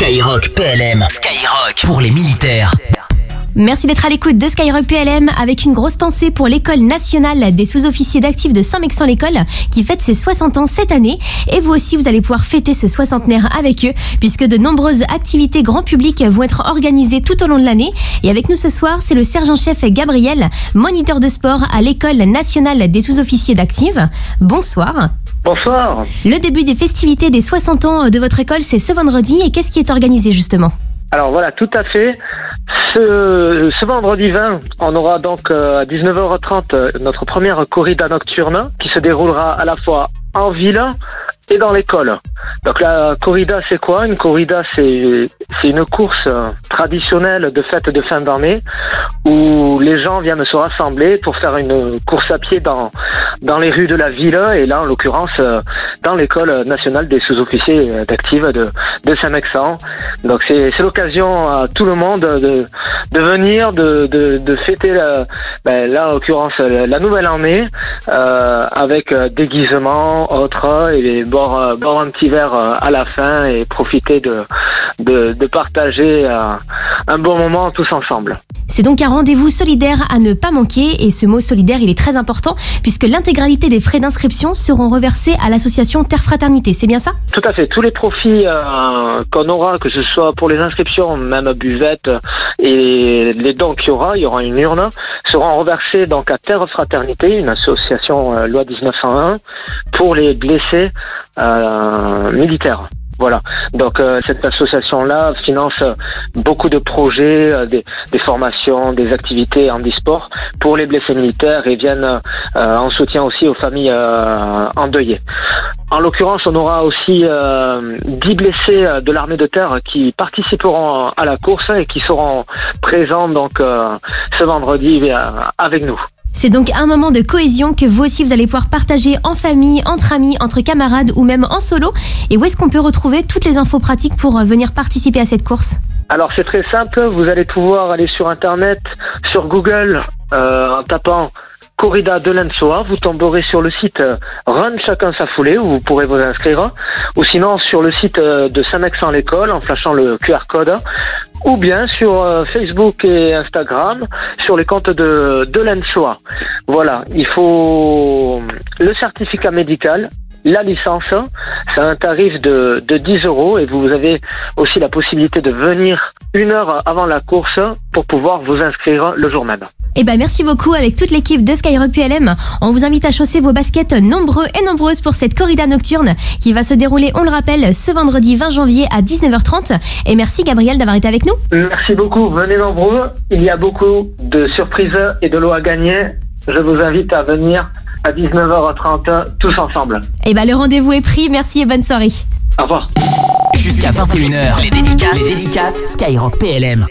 Skyrock PLM. Skyrock pour les militaires. Merci d'être à l'écoute de Skyrock PLM avec une grosse pensée pour l'école nationale des sous-officiers d'actifs de Saint-Mexan-l'École qui fête ses 60 ans cette année. Et vous aussi, vous allez pouvoir fêter ce soixantenaire avec eux puisque de nombreuses activités grand public vont être organisées tout au long de l'année. Et avec nous ce soir, c'est le sergent-chef Gabriel, moniteur de sport à l'école nationale des sous-officiers d'actifs. Bonsoir. Bonsoir. Le début des festivités des 60 ans de votre école, c'est ce vendredi. Et qu'est-ce qui est organisé justement Alors voilà, tout à fait. Ce, ce vendredi 20, on aura donc euh, à 19h30 euh, notre première corrida nocturne qui se déroulera à la fois en ville et dans l'école. Donc la corrida, c'est quoi? Une corrida, c'est une course euh, traditionnelle de fête de fin d'année où les gens viennent se rassembler pour faire une course à pied dans dans les rues de la ville et là en l'occurrence euh, dans l'école nationale des sous-officiers euh, d'actifs de de Saint-Mexan. Donc c'est l'occasion à tout le monde de de venir de de, de fêter la, ben, là en l'occurrence la nouvelle année euh, avec euh, déguisement autre et boire boire un petit verre à la fin et profiter de de, de partager un bon moment tous ensemble. C'est donc un rendez-vous solidaire à ne pas manquer et ce mot solidaire il est très important puisque l'intégralité des frais d'inscription seront reversés à l'association Terre Fraternité, c'est bien ça? Tout à fait. Tous les profits euh, qu'on aura, que ce soit pour les inscriptions, même buvette et les dons qu'il y aura, il y aura une urne, seront reversés donc à Terre Fraternité, une association euh, loi 1901 pour les blessés euh, militaires. Voilà. Donc euh, cette association-là finance beaucoup de projets, euh, des, formations, des activités en e-sport pour les blessés militaires et viennent euh, en soutien aussi aux familles endeuillées. En l'occurrence, on aura aussi euh, 10 blessés de l'armée de terre qui participeront à la course et qui seront présents donc ce vendredi avec nous. C'est donc un moment de cohésion que vous aussi vous allez pouvoir partager en famille, entre amis, entre camarades ou même en solo. Et où est-ce qu'on peut retrouver toutes les infos pratiques pour euh, venir participer à cette course? Alors c'est très simple, vous allez pouvoir aller sur internet, sur Google, euh, en tapant Corrida de l'Ansoa, vous tomberez sur le site euh, Run chacun sa foulée où vous pourrez vous inscrire, ou sinon sur le site de Saint-Mexan l'école en flashant le QR code, ou bien sur euh, Facebook et Instagram sur les comptes de, de. Voilà, il faut le certificat médical, la licence, c'est un tarif de, de 10 euros et vous avez aussi la possibilité de venir une heure avant la course pour pouvoir vous inscrire le jour même. Eh ben merci beaucoup avec toute l'équipe de Skyrock PLM. On vous invite à chausser vos baskets nombreux et nombreuses pour cette corrida nocturne qui va se dérouler, on le rappelle, ce vendredi 20 janvier à 19h30. Et merci Gabriel d'avoir été avec nous. Merci beaucoup, venez nombreux. Il y a beaucoup de surprises et de lots à gagner. Je vous invite à venir à 19h30 tous ensemble. Eh ben le rendez-vous est pris. Merci et bonne soirée. Au revoir. Jusqu'à 21h. Les dédicaces. Les dédicaces Skyrock PLM.